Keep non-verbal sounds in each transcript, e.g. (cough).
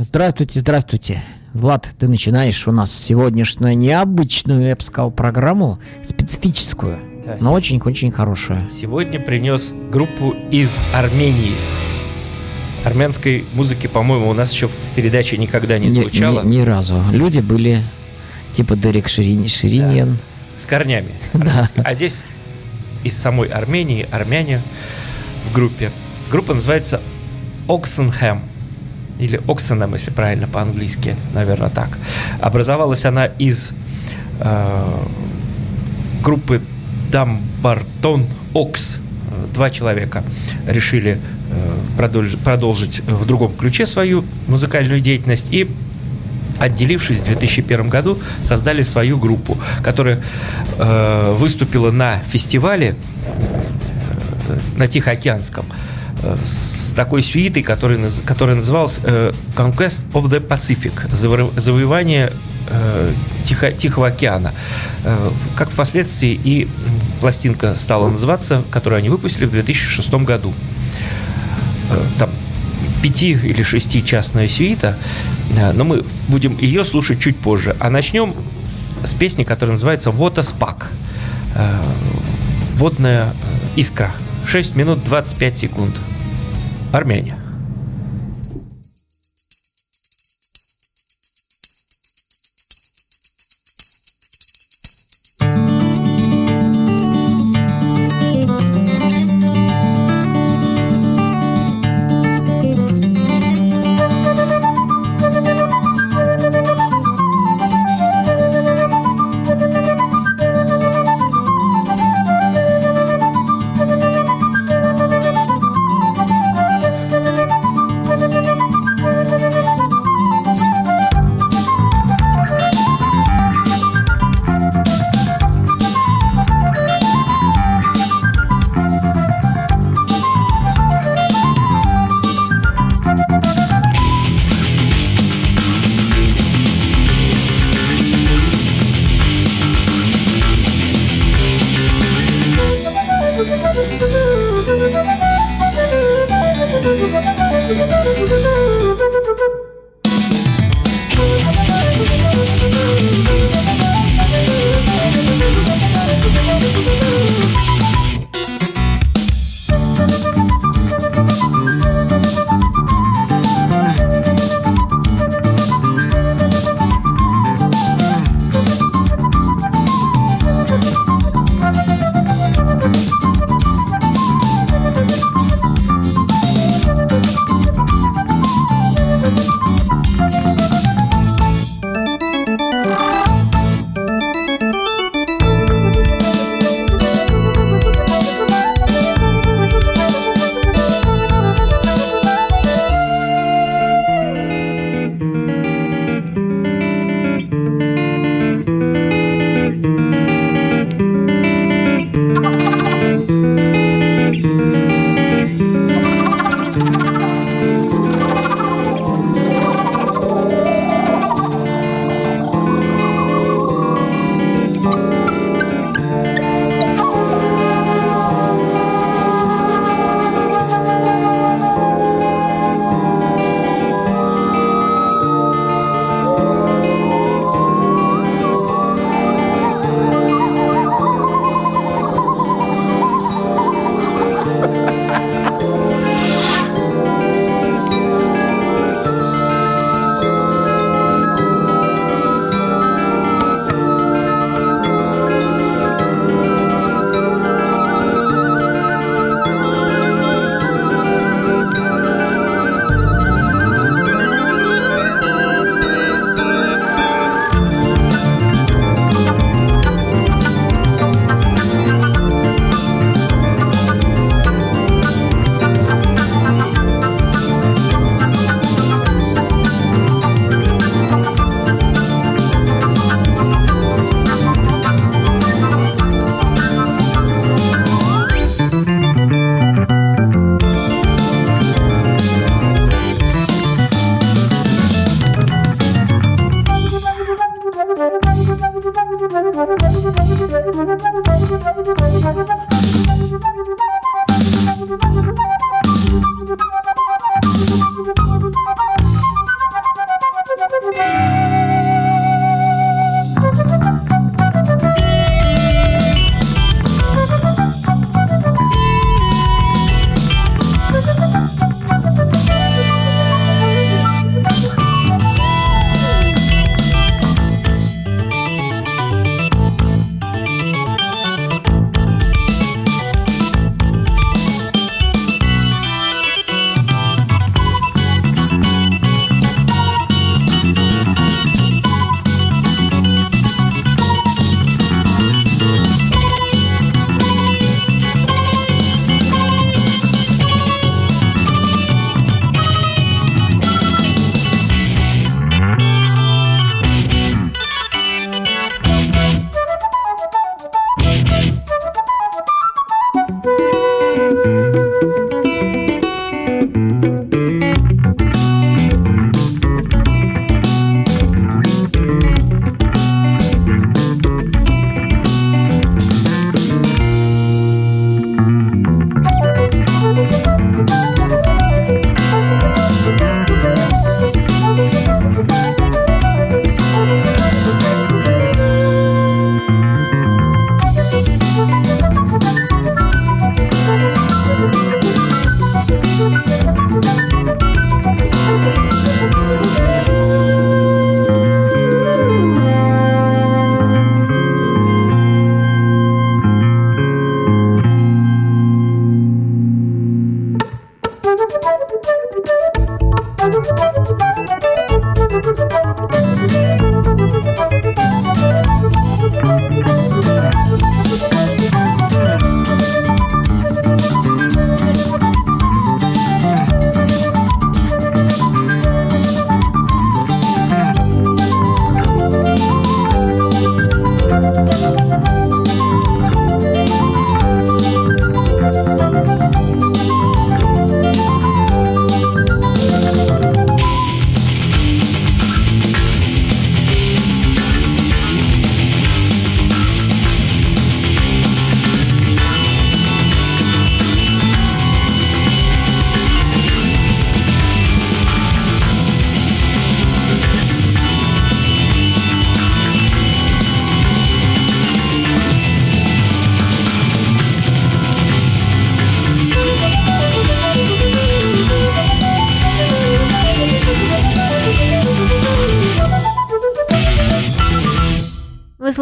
Здравствуйте, здравствуйте. Влад, ты начинаешь у нас сегодняшнюю необычную, я бы сказал, программу, специфическую, Да, но очень-очень хорошую. Сегодня принес группу из Армении. Армянской музыки, по-моему, у нас еще в передаче никогда не Ни- звучало. Ни, ни разу. Люди были типа Дерек Ширин, Шириньян. С корнями. (laughs) Да. А здесь из самой Армении, армяне в группе. Группа называется Оксенхэм. Или Оксенхэм, если правильно по-английски, наверное, так. Образовалась она из э, группы Дамбартон Окс. Два человека решили э, продолж- продолжить в другом ключе свою музыкальную деятельность и отделившись в 2001 году, создали свою группу, которая э, выступила на фестивале э, на Тихоокеанском с такой свитой, который, наз- которая называлась э, Conquest of the Pacific, заво- завоевание э, Тихо- Тихого океана. Э, Как впоследствии и пластинка стала называться, которую они выпустили в 2006 году. Там пяти или шестичастная свита, э, но мы будем ее слушать чуть позже. А начнем с песни, которая называется «Water Spark». Водная искра. 6 минут 25 секунд. Армяне.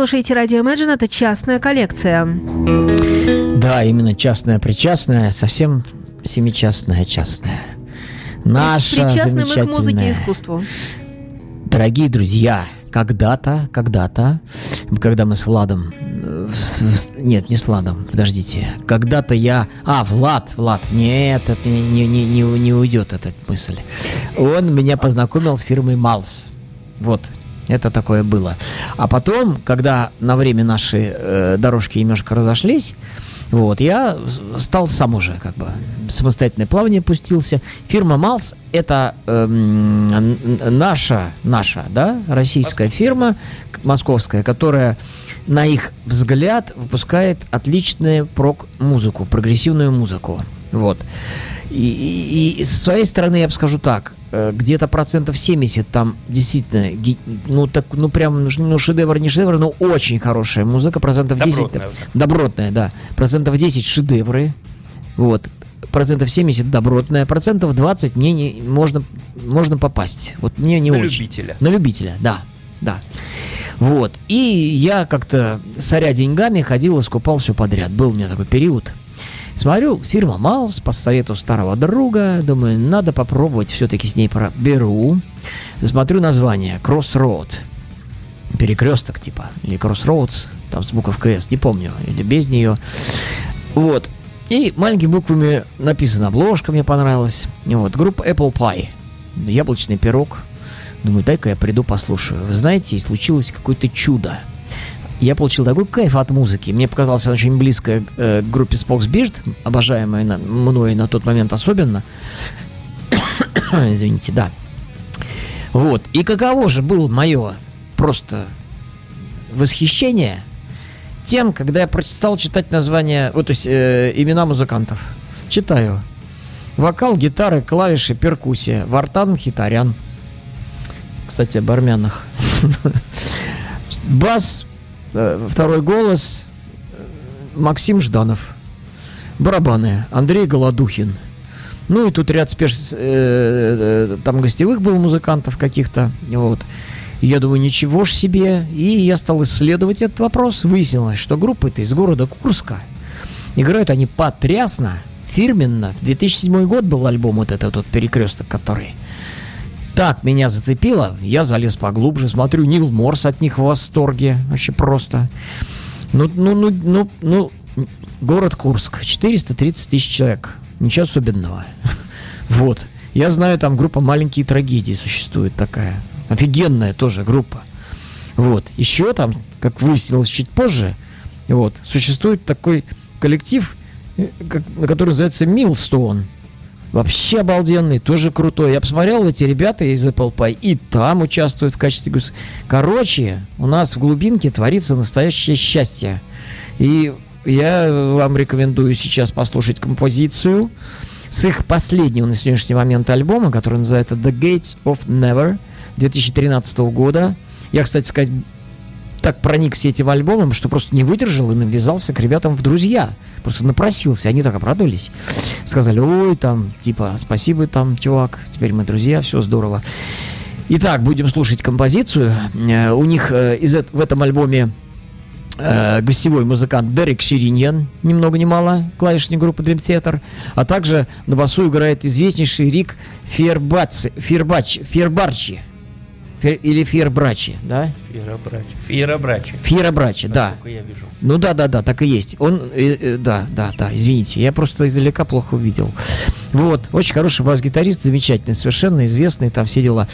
Слушаете радио Imagine, это частная коллекция. Да, именно частная, причастная, совсем семичастная, частная. Наша Причастным мы к замечательная. музыке и искусству. Дорогие друзья, когда-то, когда-то, когда мы с Владом... э, нет, не с Владом, подождите. Когда-то я... А, Влад, Влад, нет, это не, не, не, не уйдет эта мысль. Он меня познакомил с фирмой Малс. Вот, это такое было. А потом, когда на время наши э, дорожки немножко разошлись, вот, я стал сам уже как бы самостоятельное плавание пустился. Фирма Малс это н- наша, наша, да, российская фирма, московская, которая на их взгляд выпускает отличную прок-музыку, прогрессивную музыку. Вот. И, и- и с своей стороны я бы скажу так, э, где-то процентов 70 там действительно, ну так, ну прям, ну, шедевр не шедевр, но очень хорошая музыка, процентов 10 Добротная, добротная, да, процентов 10 шедевры, вот, процентов 70 добротная, процентов 20 мне не, можно, можно попасть, вот мне не На очень. любителя. На любителя, да, да. Вот. И я как-то, соря деньгами, ходил и скупал все подряд. Был у меня такой период. Смотрю, фирма Малс по совету старого друга. Думаю, надо попробовать все-таки с ней про... Беру. Смотрю название. Crossroad. Перекресток типа. Или Crossroads. Там с буковкой S. Не помню. Или без нее. Вот. И маленькими буквами написана обложка, мне понравилась. И Вот. Группа Apple Pie. Яблочный пирог. Думаю, дай-ка я приду послушаю. Вы знаете, и случилось какое-то чудо. Я получил такой кайф от музыки. Мне показалось она очень близкая э, к группе Spox Beard, обожаемая на, мной на тот момент особенно. (coughs) Извините, да. Вот. И каково же было мое просто восхищение тем, когда я стал читать названия, вот, то есть э, имена музыкантов. Читаю. Вокал, гитары, клавиши, перкуссия. Вартан Хитарян. Кстати, об армянах. (laughs) Бас, второй голос, э, Максим Жданов. Барабаны, Андрей Голодухин. Ну и тут ряд спеш... э, э, там гостевых было музыкантов каких-то. Вот. Я думаю, ничего ж себе. И я стал исследовать этот вопрос. Выяснилось, что группа это из города Курска. Играют они потрясно, фирменно. В 2007 год был альбом вот этот вот перекресток, который так меня зацепило, я залез поглубже, смотрю, Нил Морс от них в восторге, вообще просто. Ну, ну, ну, ну, ну, город Курск, 430 тысяч человек, ничего особенного. (laughs) Вот, я знаю, там группа «Маленькие трагедии» существует такая, офигенная тоже группа. Вот, еще там, как выяснилось чуть позже, вот, существует такой коллектив, э, который называется Милстоун. Вообще обалденный, тоже крутой. Я посмотрел, эти ребята из Apple Pie и там участвуют в качестве гос- Короче, у нас в глубинке творится настоящее счастье. И я вам рекомендую сейчас послушать композицию с их последнего на сегодняшний момент альбома, который называется The Gates of Never 2013 года. Я, кстати сказать, так проникся этим альбомом, что просто не выдержал и навязался к ребятам в друзья. Просто напросился. Они так обрадовались. Сказали, ой, там, типа, спасибо, там, чувак, теперь мы друзья, все здорово. Итак, будем слушать композицию. Э, У них э, из в этом альбоме э, гостевой музыкант Дерек Шириньян, ни много ни мало, клавишник группы Dream Theater, а также на басу играет известнейший Рик Фербаци, Фербач, Фербарчи, Фер- или Фербрачи, да? Фиеробрачи. Фиеробрачи. Фербрачи, да. Я вижу. Ну да, да, да, так и есть. Он, э, э, да, да, да, извините, я просто издалека плохо увидел. Вот, очень хороший бас-гитарист, замечательный, совершенно известный, там все дела.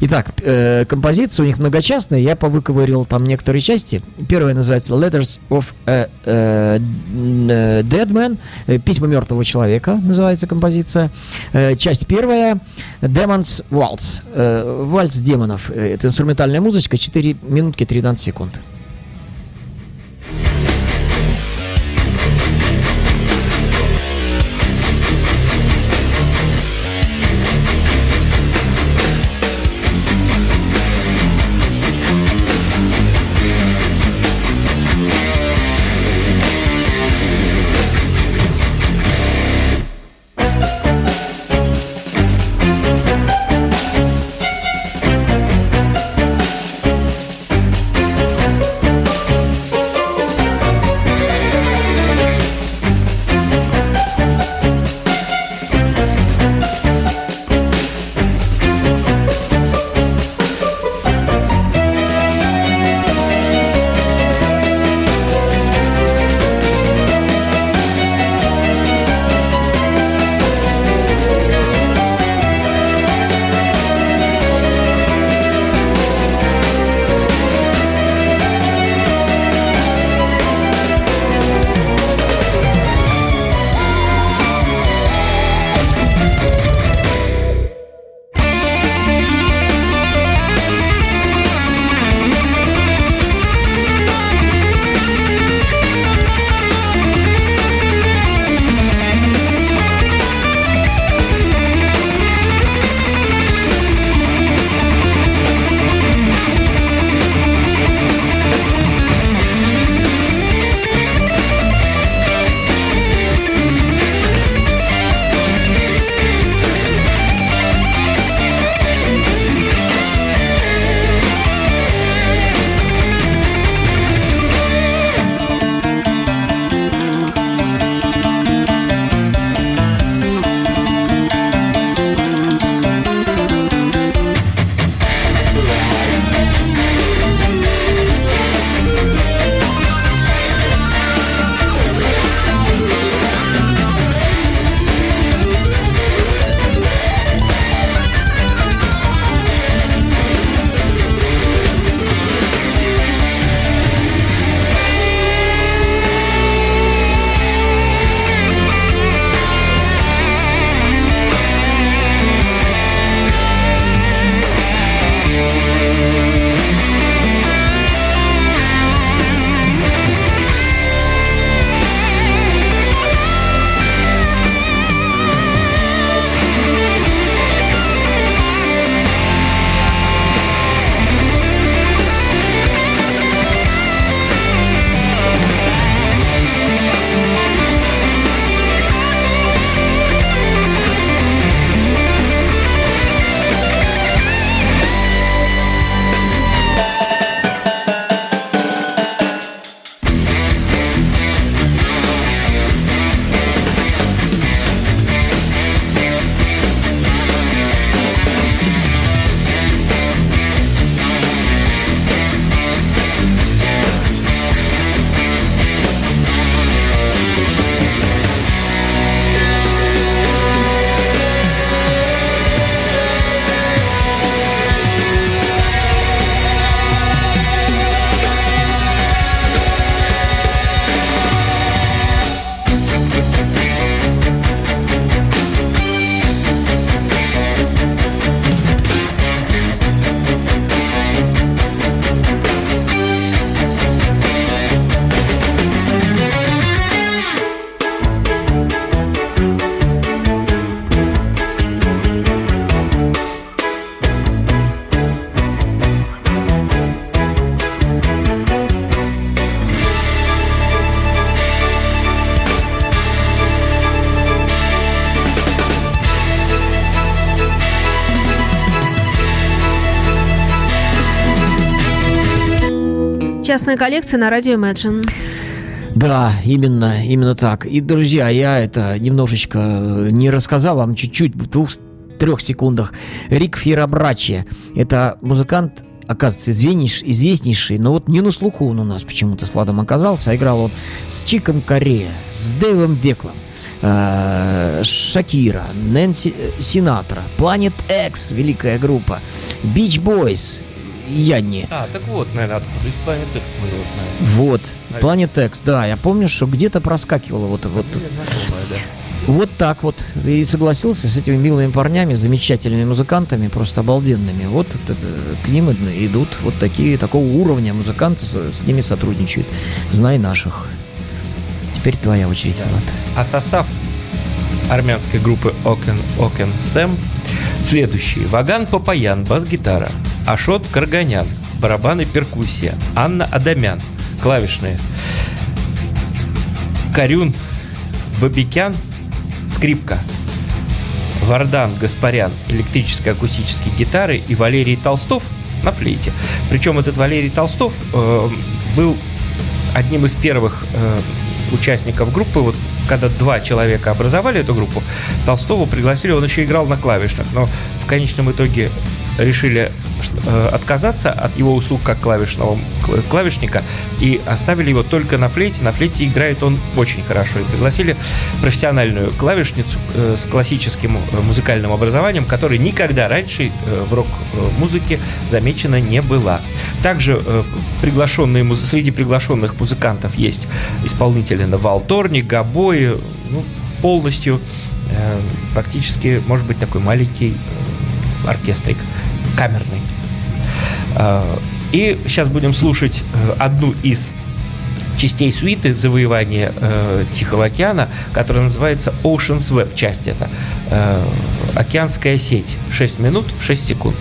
Итак, э, композиция у них многочастная, я повыковырил там некоторые части. Первая называется Letters of a э, Dead Man, э, Письма мертвого человека называется композиция. Э, часть первая Demons Waltz, э, вальс демонов. Э, Это инструментальная музычка, 4 минутки 13 секунд. Частная коллекция на радио Imagine. Да, именно, именно так. И, друзья, я это немножечко э, не рассказал вам чуть-чуть, в двух-трех секундах. Рик Фирабрачи. Это музыкант, оказывается, известнейший, известнейший, но вот не на слуху он у нас почему-то с Ладом оказался, а играл он с Чиком Корея, с Дэйвом Беклом, э, Шакира, Нэнси э, Синатра, Planet X, великая группа, Beach Boys, Янни. А, так вот, наверное, откуда из Planet X мы его знаем. Вот, Planet X, да, я помню, что где-то проскакивало вот, вот, Фамилия знакомая, да. вот так вот. И согласился с этими милыми парнями, замечательными музыкантами, просто обалденными. Вот это- к ним идут вот такие, такого уровня музыканты, с, с ними сотрудничают. Знай наших. Теперь твоя очередь, Да. Влад. А состав армянской группы Окен, Окен Сэм следующий. Ваган Папаян, бас-гитара. Ашот Карганян, барабаны, перкуссия. Анна Адамян, клавишные. Карюн Бабикян, скрипка. Вардан Гаспарян, электрические акустические гитары и Валерий Толстов на флейте. Причем этот Валерий Толстов э, был одним из первых э, участников группы. Вот когда два человека образовали эту группу, Толстого пригласили, он еще играл на клавишных, но в конечном итоге решили отказаться от его услуг как клавишного кл- клавишника и оставили его только на флейте. На флейте играет он очень хорошо. И пригласили профессиональную клавишницу э, с классическим э, музыкальным образованием, которой никогда раньше э, в рок-музыке замечена не была. Также э, приглашенные, среди приглашенных музыкантов есть исполнители на валторне, гобои, ну, полностью э, практически, может быть, такой маленький э, оркестрик, камерный. Э, И сейчас будем слушать э, одну из частей суиты завоевания э, Тихого океана, которая называется Ocean's Web, часть это. Океанская сеть. 6 минут, 6 секунд.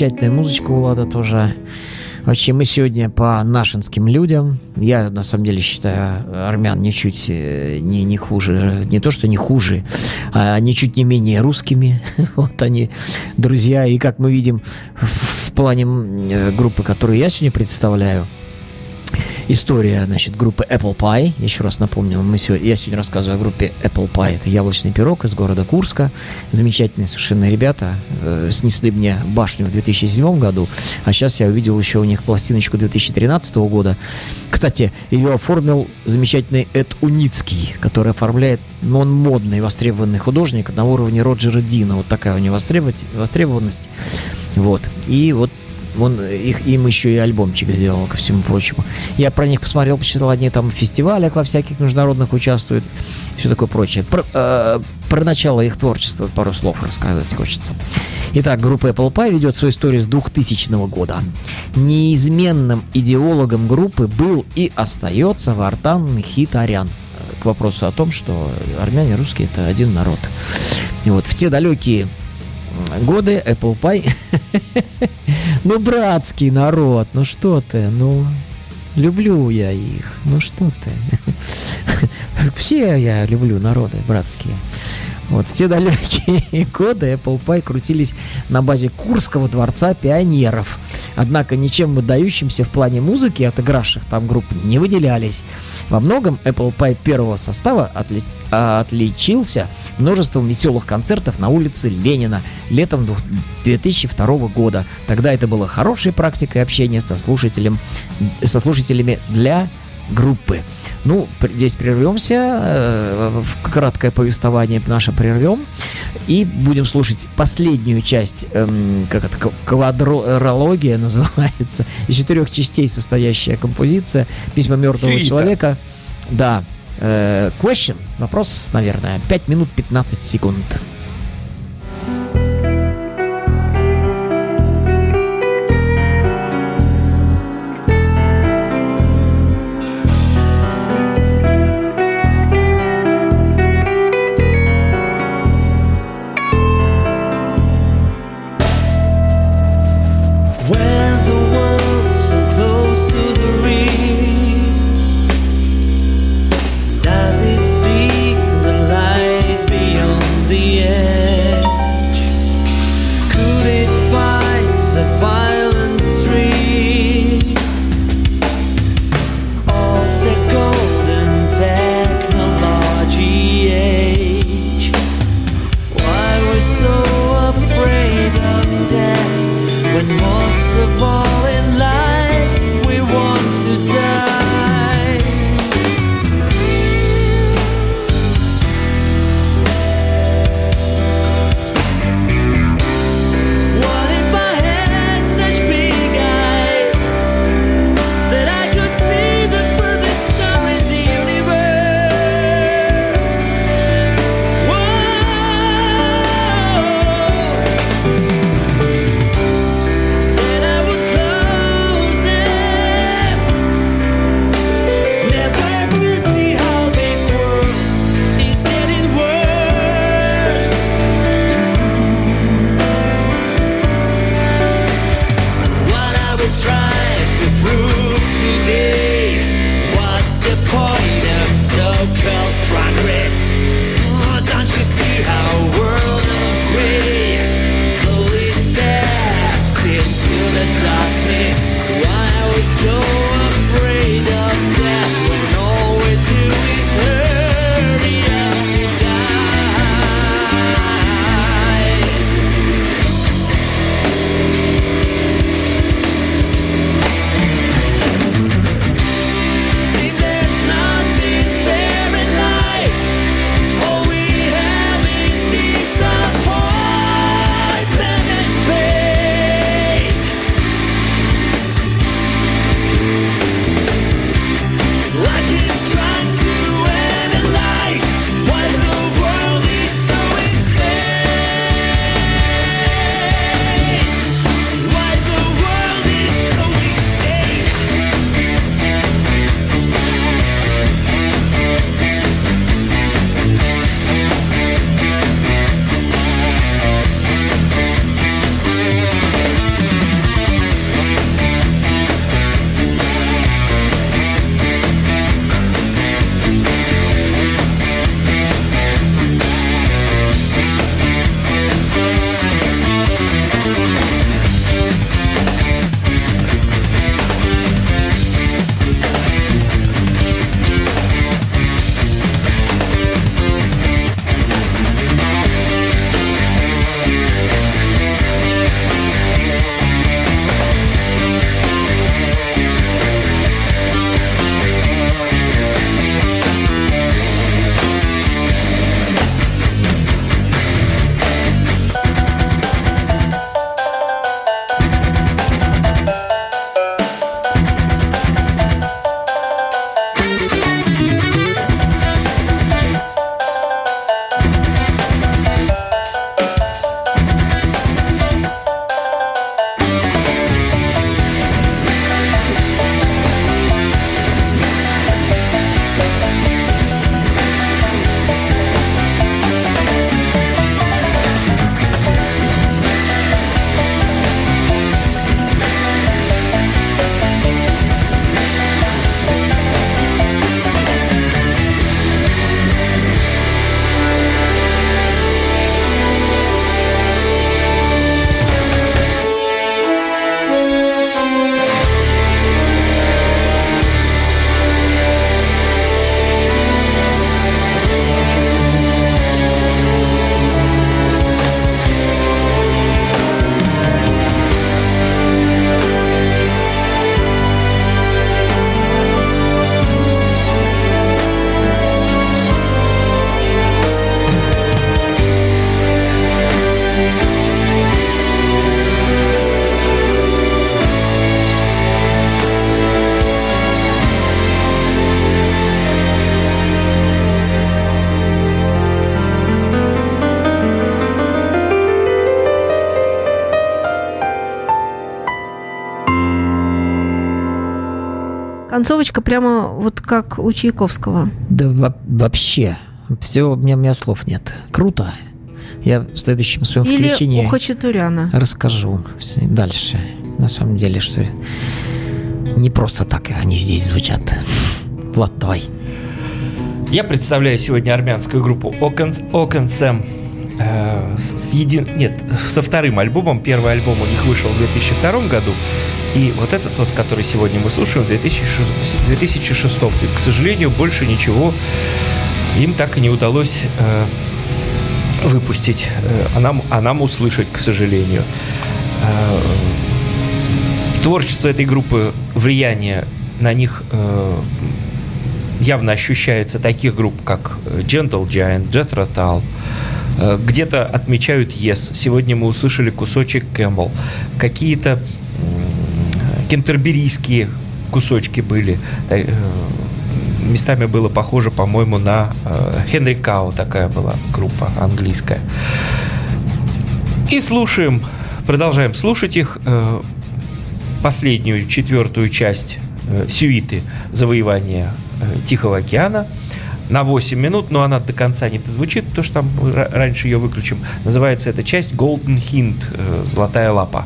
Замечательная музычка у Лада тоже. Вообще, мы сегодня по нашинским людям. Я, на самом деле, считаю армян ничуть э, не, не хуже. Не то, что не хуже, а ничуть не менее русскими. (laughs) Вот они, друзья. И как мы видим в плане э, группы, которую я сегодня представляю, история, значит, группы Apple Pie. Еще раз напомню, мы сегодня, я сегодня рассказываю о группе Apple Pie. Это яблочный пирог из города Курска. Замечательные совершенно ребята. Э, снесли мне башню в 2007 году, а сейчас я увидел еще у них пластиночку 2013 года. Кстати, ее оформил замечательный Эд Уницкий, который оформляет, ну, он модный, востребованный художник на уровне Роджера Дина. Вот такая у него востребованность. Вот. И вот он их, им еще и альбомчик сделал, ко всему прочему. Я про них посмотрел, почитал, они там в фестивалях во всяких международных участвуют, все такое прочее. Про, э, про начало их творчества пару слов рассказать хочется. Итак, группа Apple Pie ведет свою историю с 2000 года. Неизменным идеологом группы был и остается Вартан Хитарян к вопросу о том, что армяне русские это один народ. И вот в те далекие годы Apple Pie. (laughs) ну, братский народ, ну что ты, ну, люблю я их, ну что ты. (laughs) Все я люблю народы братские. Вот в те далекие (laughs) годы Apple Pie крутились на базе Курского дворца пионеров. Однако ничем выдающимся в плане музыки отыгравших там групп не выделялись. Во многом Apple Pie первого состава отли... отличился множеством веселых концертов на улице Ленина летом 2002 года. Тогда это было хорошей практикой общения со, слушателем... со слушателями для группы. Ну, здесь прервемся, э, в краткое повествование наше прервем, и будем слушать последнюю часть, эм, как это, квадрология (laughs) называется, из четырех частей состоящая композиция «Письма мертвого Фита. человека». Да, Э, question, вопрос, наверное, 5 минут 15 секунд. Концовочка прямо вот как у Чайковского. Да во- вообще. Все, у меня, у меня слов нет. Круто. Я в следующем своем Или включении у Хачатуряна. расскажу дальше. На самом деле, что не просто так они здесь звучат. (laughs) Влад, давай. Я представляю сегодня армянскую группу Окенсем э, с един... Нет, со вторым альбомом. Первый альбом у них вышел в 2002 году. И вот этот вот, который сегодня мы слушаем, в 2006, 2006. И, к сожалению, больше ничего им так и не удалось э, выпустить, э, а, нам, а нам услышать, к сожалению. Э, творчество этой группы, влияние на них э, явно ощущается таких групп, как э, Gentle Giant, Jethro Tull. Э, Где-то отмечают Yes. Сегодня мы услышали кусочек Кэмпбелл. Какие-то кентерберийские кусочки были. Э, Местами было похоже, по-моему, на э, Хенри Кау такая была группа английская. И слушаем, продолжаем слушать их. э, Последнюю, четвертую часть сюиты завоевания Тихого океана на 8 минут, но она до конца не дозвучит, потому что там ра- раньше ее выключим. Называется эта часть Golden Hint, Золотая лапа.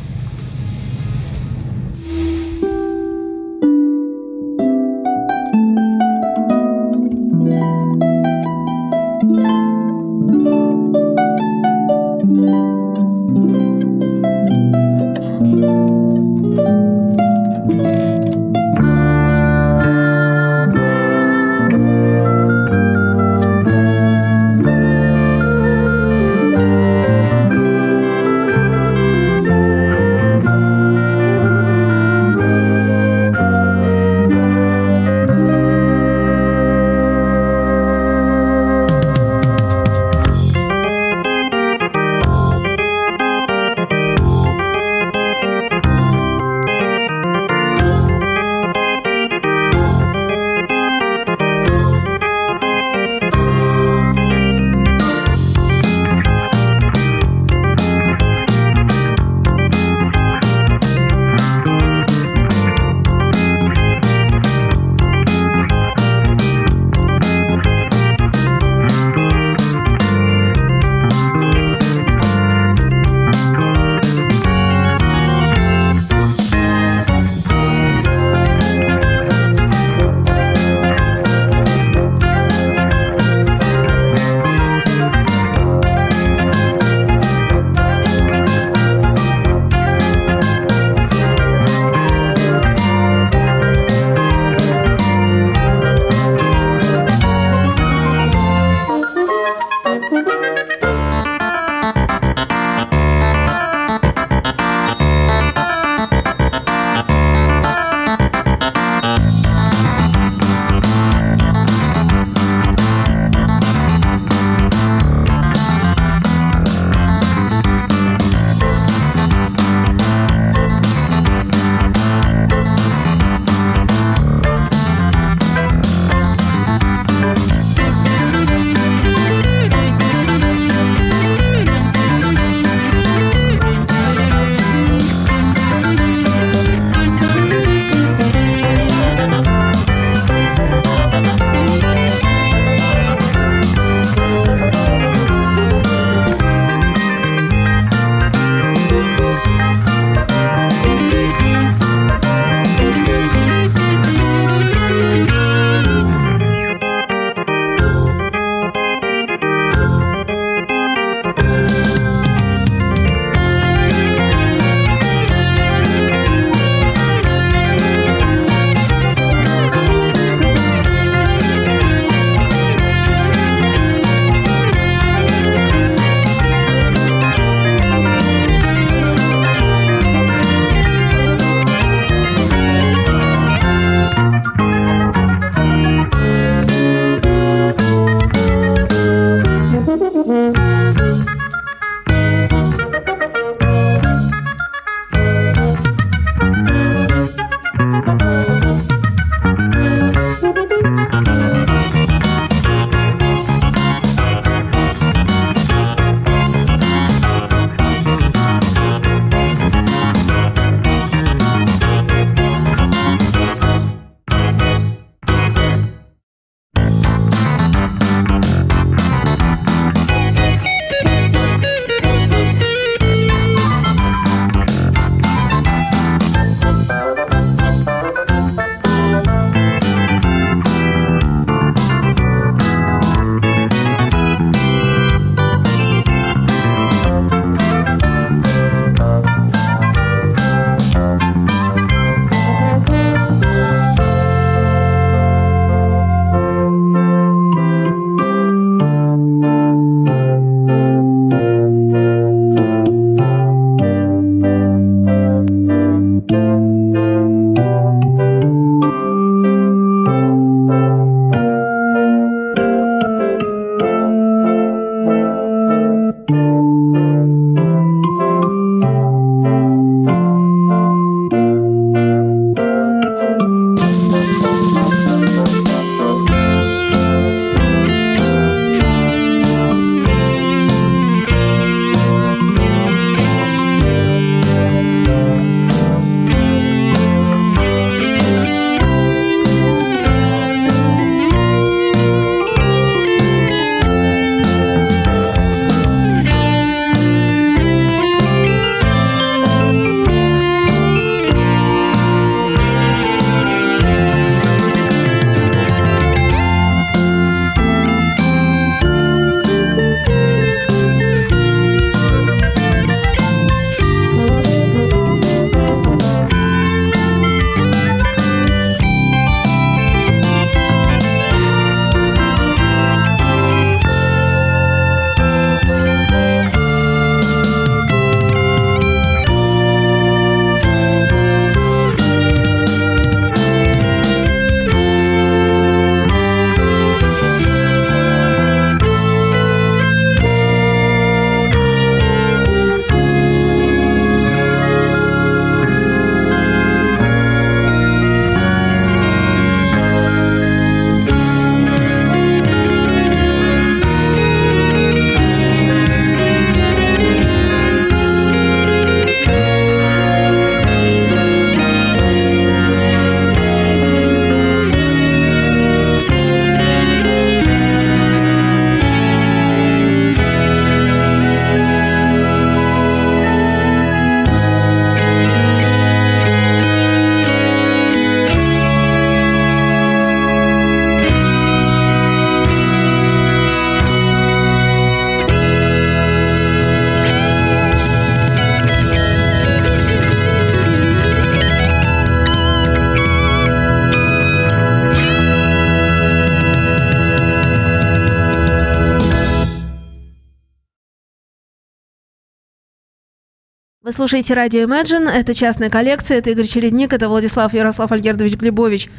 Слушаете радио Imagine, это частная коллекция, это Игорь Чередник, это Владислав Ярослав Альгердович Глебович.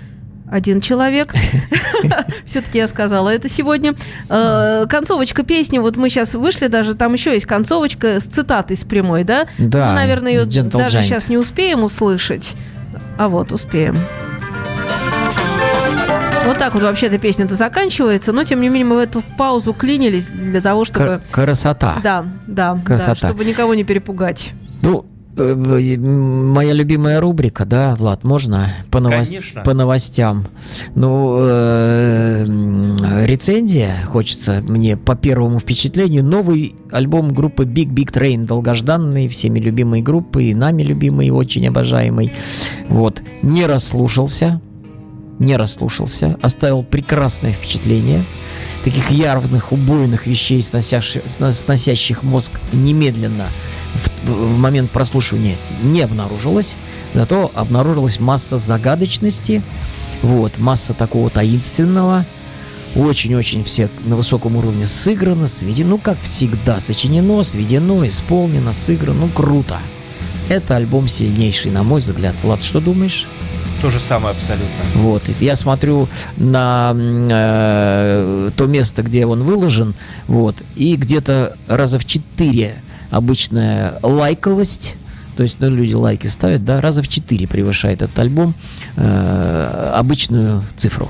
Один человек. (laughs) Все-таки я сказала это сегодня. Э, Концовочка песни, вот мы сейчас вышли, даже там еще есть концовочка с цитатой с прямой, да? Да, Мы, наверное, ее даже сейчас не успеем услышать. А вот, успеем. Вот так вот вообще-то песня-то заканчивается, но тем не менее мы в эту паузу клинились для того, чтобы... Кр- Красота. Да, да, да, Красота. чтобы никого не перепугать. Ну, э, моя любимая рубрика, да, Влад, можно по, новос- Конечно. по новостям. Ну, э, рецензия, хочется мне по первому впечатлению, новый альбом группы Big Big Train, долгожданный, всеми любимой группы, и нами любимый, очень обожаемый. Вот, не расслушался, не расслушался, оставил прекрасное впечатление. Таких явных, убойных вещей, сносящих, сно- сносящих мозг немедленно в, в момент прослушивания не обнаружилось. Зато обнаружилась масса загадочности, вот, масса такого таинственного. Очень-очень все на высоком уровне сыграно, сведено, ну, как всегда, сочинено, сведено, исполнено, сыграно, ну, круто. Это альбом сильнейший, на мой взгляд. Влад, что думаешь? То же самое абсолютно. Вот, я смотрю на э, то место, где он выложен, вот, и где-то раза в четыре обычная лайковость, то есть, ну, люди лайки ставят, да, раза в четыре превышает этот альбом э, обычную цифру.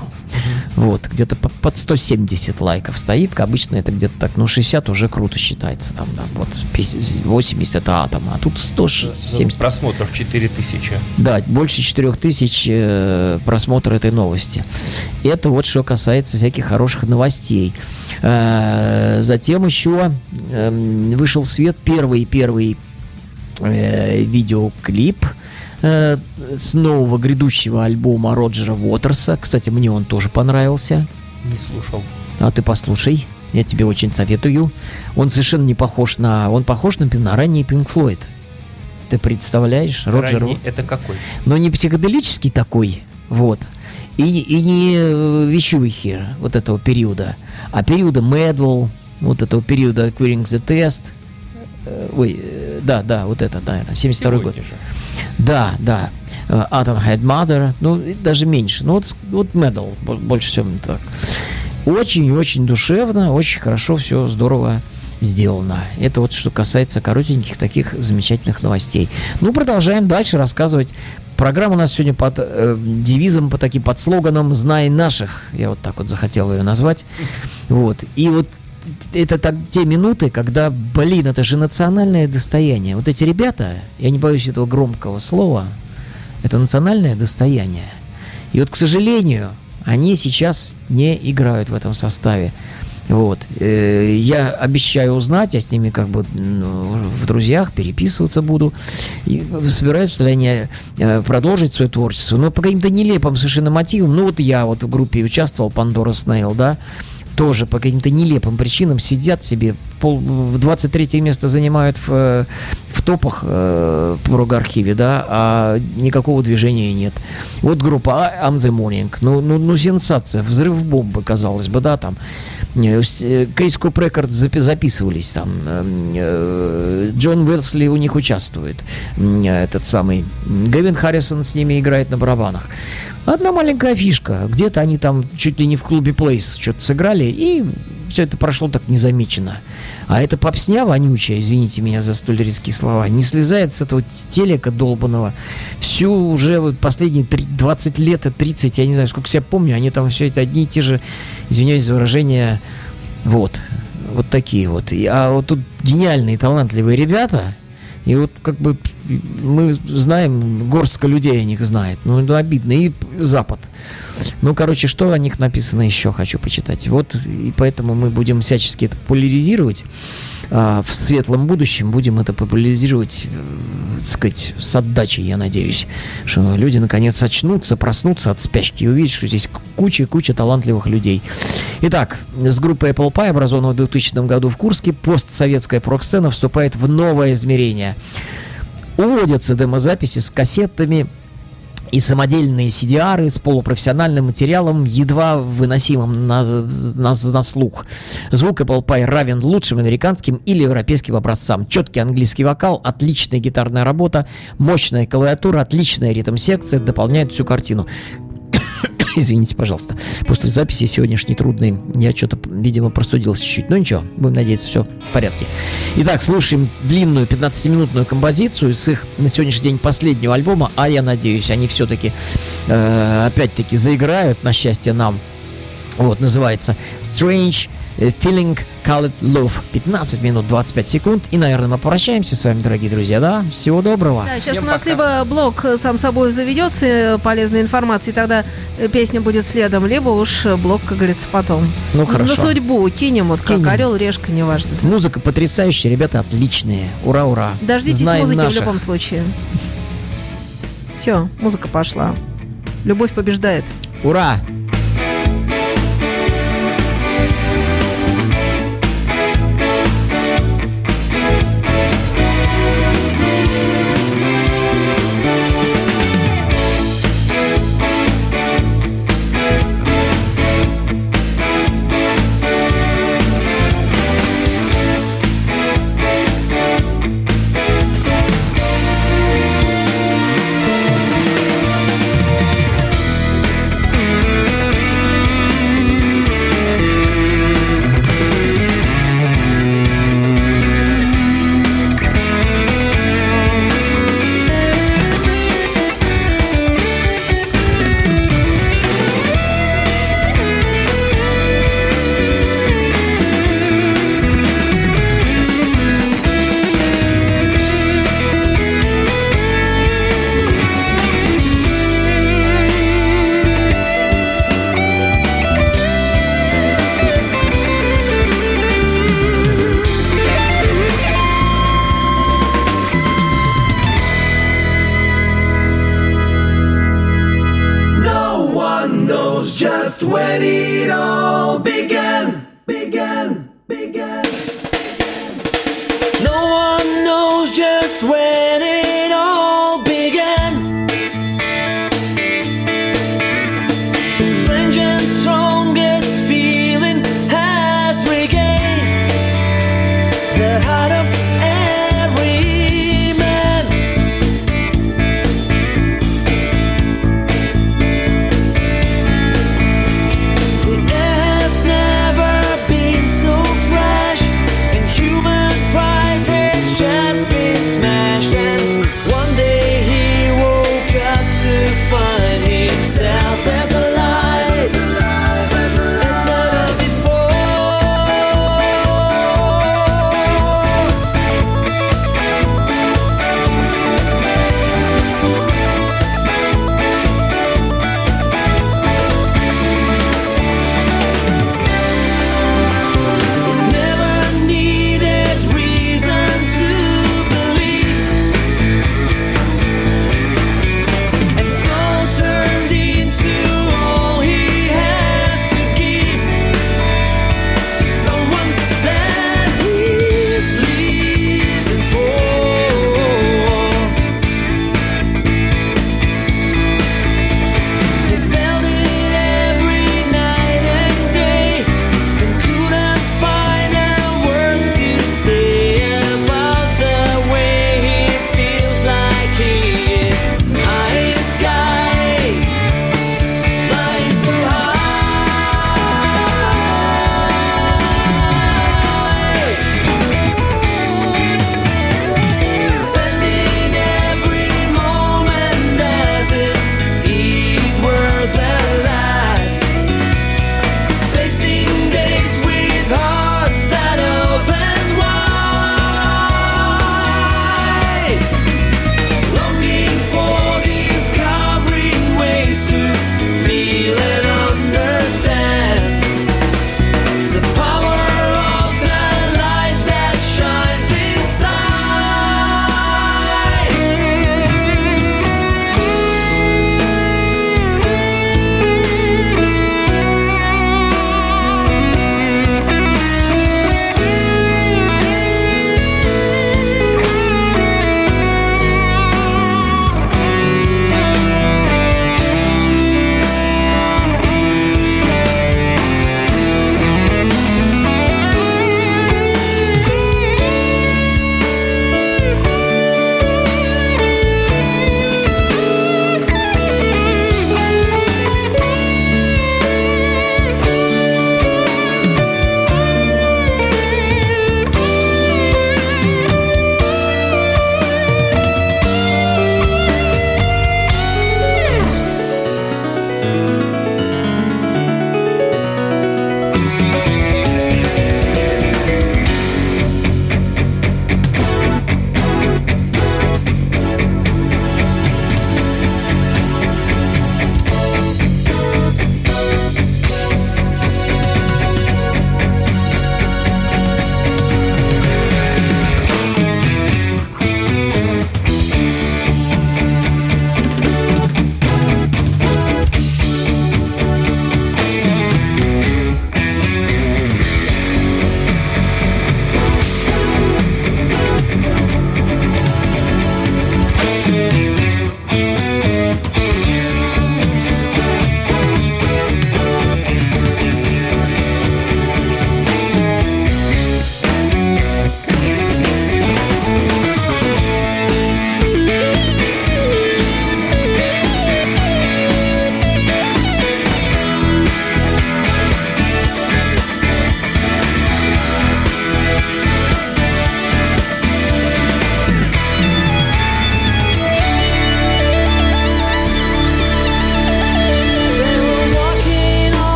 Вот, где-то по- под 170 лайков стоит, обычно это где-то так, ну, 60 уже круто считается, там, да, вот, 50 80 это атом, а тут 170 Просмотров 4000. да, больше 4000 э, просмотров этой новости. Это вот что касается всяких хороших новостей. Э, затем еще эм, вышел в свет первый первый э, видеоклип э, с нового грядущего альбома Роджера Уотерса. Кстати, мне он тоже понравился. Не слушал. А ты послушай, я тебе очень советую. Он совершенно не похож на... Он похож на, на ранний Pink Floyd. Ты представляешь? Роджер Ранний это какой? но не психоделический такой, вот, и, не- и не э, вещухи вот этого периода, а периода Медвел, вот этого периода Queering the Test, ой, э, да, да, вот это, наверное, 72 год. Же. Да, да, Э, Atom Head Mother, ну, даже меньше, ну, вот, вот Medal, бо- больше всего так. Очень-очень душевно, очень хорошо, все здорово сделано. Это вот что касается коротеньких таких замечательных новостей. Ну, продолжаем дальше рассказывать. Программа у нас сегодня под э, девизом, по таким под слоганом «Знай наших». Я вот так вот захотел ее назвать. Вот. И вот это так, те минуты, когда, блин, это же национальное достояние. Вот эти ребята, я не боюсь этого громкого слова, это национальное достояние. И вот, к сожалению, они сейчас не играют в этом составе. Вот. Э, Я обещаю узнать, я с ними как бы ну, в друзьях переписываться буду. И собираюсь в состоянии э, продолжить свое творчество. Но по каким-то нелепым совершенно мотивам. Ну вот я вот в группе участвовал, Пандора Снейл, да, тоже по каким-то нелепым причинам сидят себе, пол, 23 место занимают в, э, в топах э, в рок-архиве, да, а никакого движения нет. Вот группа «А- I'm the Morning, ну, ну, ну сенсация, взрыв бомбы, казалось бы, да, там. С- Case Coop Records запи- записывались там. э, Джон Уэлсли у них участвует. Этот самый. Гэвин Харрисон с ними играет на барабанах. Одна маленькая фишка. Где-то они там чуть ли не в клубе Плейс что-то сыграли, и все это прошло так незамечено. А эта попсня вонючая, извините меня за столь резкие слова, не слезает с этого телека долбанного. Всю уже вот последние три- 20 лет, 30, я не знаю, сколько себя помню, они там все это одни и те же, извиняюсь за выражение, вот. Вот такие вот. А вот тут гениальные, талантливые ребята, и вот как бы мы знаем, горстка людей о них знает. Ну, это обидно. И Запад. Ну, короче, что о них написано еще, хочу почитать. Вот, и поэтому мы будем всячески это популяризировать. А, в светлом будущем будем это популяризировать, э, так сказать, с отдачей, я надеюсь. Что люди наконец очнутся, проснутся от спячки и увидят, что здесь куча-куча талантливых людей. Итак, с группой Apple Pie, образованной в 2000 году в Курске, постсоветская прок-сцена вступает в новое измерение. Уводятся демозаписи с кассетами и самодельные CDR с полупрофессиональным материалом, едва выносимым на, на, на слух. Звук Apple Pie равен лучшим американским или европейским образцам. Четкий английский вокал, отличная гитарная работа, мощная клавиатура, отличная ритм-секция дополняют всю картину. (laughs) Извините, пожалуйста. После записи сегодняшней трудной я что-то, видимо, простудился чуть-чуть. Но ничего, будем надеяться, все в порядке. Итак, слушаем длинную 15-минутную композицию с их на сегодняшний день последнего альбома, а я надеюсь, они все-таки э, опять-таки заиграют, на счастье нам. Вот, называется Strange Feeling Colored Love. 15 минут 25 секунд. И, наверное, мы попрощаемся с вами, дорогие друзья, да? Всего доброго. Да, сейчас Всем у нас пока. либо блок э, сам собой заведется э, полезной информацией, тогда э, песня будет следом, либо уж э, блок, как говорится, потом. Ну, На хорошо. судьбу кинем, вот как Кинем. орел, решка, неважно. Музыка потрясающая, ребята отличные. Ура, ура. Дождитесь Знаем музыки наших. в любом случае. Все, музыка пошла. Любовь побеждает. Ура!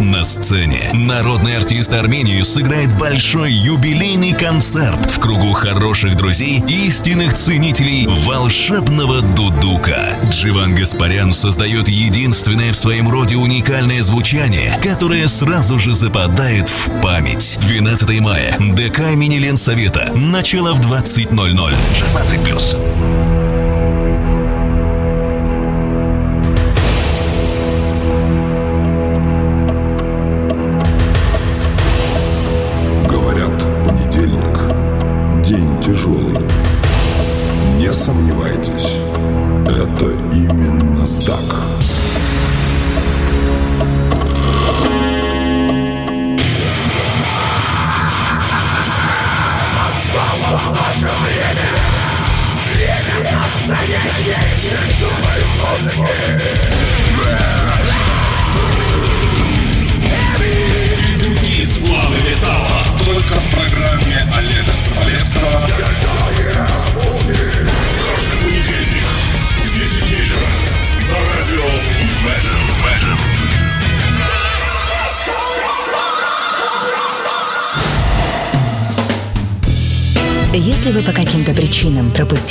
На сцене. Народный артист Армении сыграет большой юбилейный концерт в кругу хороших друзей и истинных ценителей волшебного дудука. Дживан Гаспарян создает единственное в своем роде уникальное звучание, которое сразу же западает в память. 12 мая. ДК имени Ленсовета. Начало в 20.00. 16+.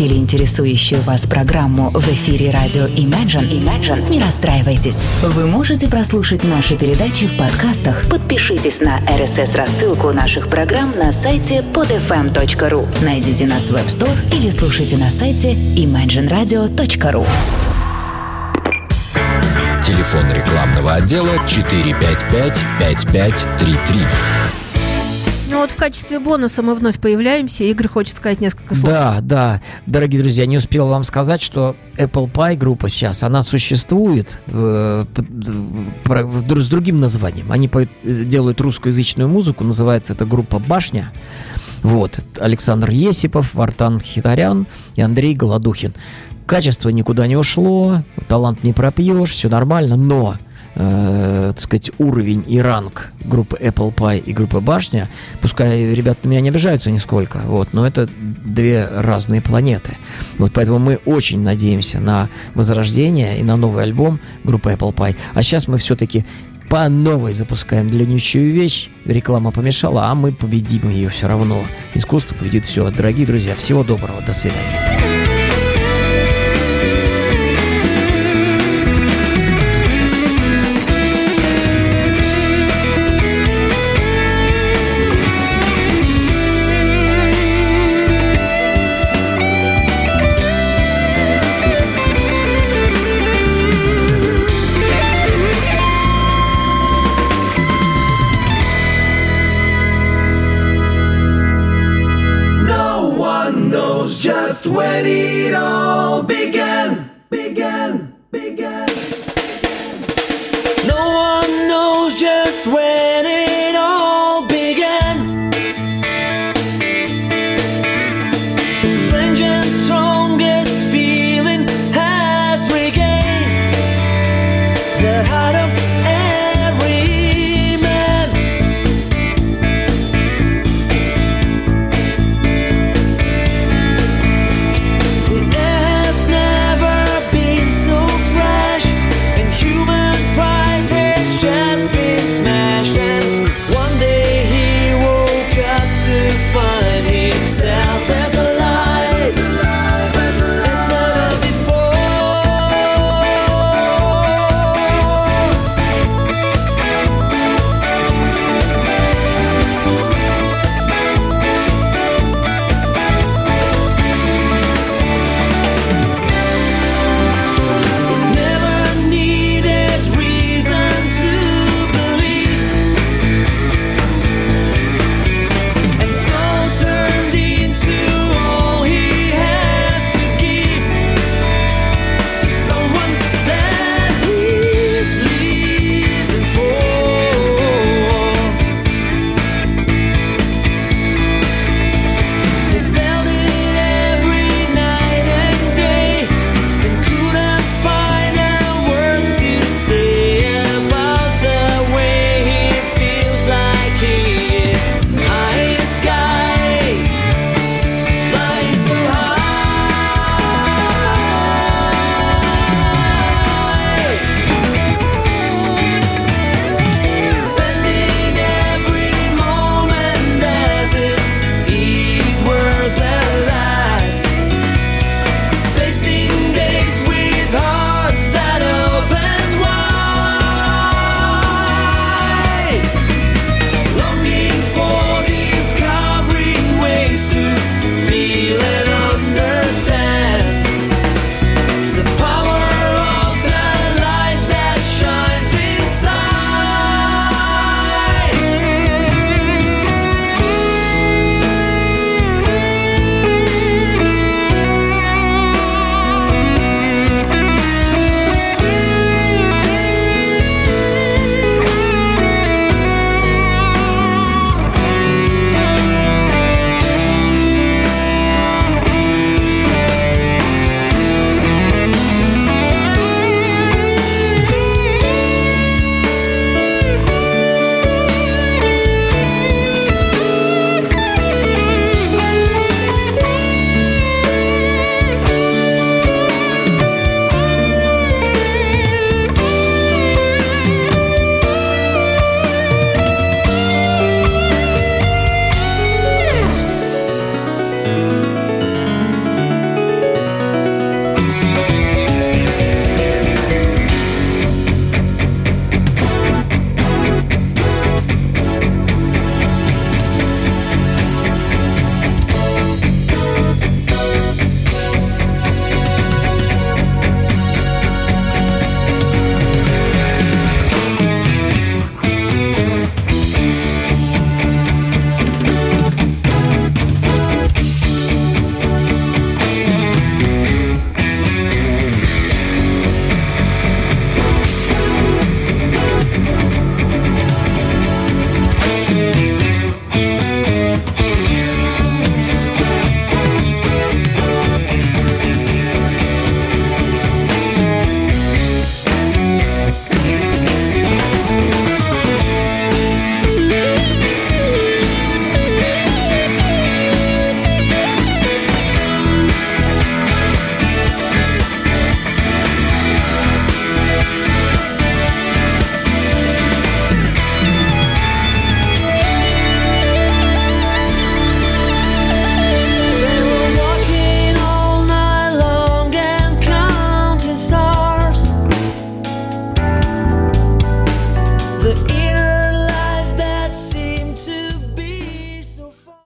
Пропустили интересующую вас программу в эфире радио Imagine, Imagine, не расстраивайтесь. Вы можете прослушать наши передачи в подкастах. Подпишитесь на RSS-рассылку наших программ на сайте podfm.ru. Найдите нас в App Store или слушайте на сайте imagineradio.ru. Телефон рекламного отдела 455-5533. Ну вот в качестве бонуса мы вновь появляемся. Игорь хочет сказать несколько слов. Да, да, дорогие друзья, не успел вам сказать, что Apple Pie группа сейчас, она существует э, дру- с другим названием. Они поют- э, делают русскоязычную музыку, называется эта группа «Башня». Вот, Александр Есипов, Вартан Хитарян и Андрей Голодухин. Качество никуда не ушло, талант не пропьешь, все нормально, но э, так сказать, уровень и ранг группы Apple Pie и группы Башня, пускай ребята меня не обижаются нисколько, вот, но это две разные планеты. Вот поэтому мы очень надеемся на возрождение и на новый альбом группы Apple Pie. А сейчас мы все-таки по новой запускаем длиннющую вещь. Реклама помешала, а мы победим ее все равно. Искусство победит все. Дорогие друзья, всего доброго. До свидания. just wait it out.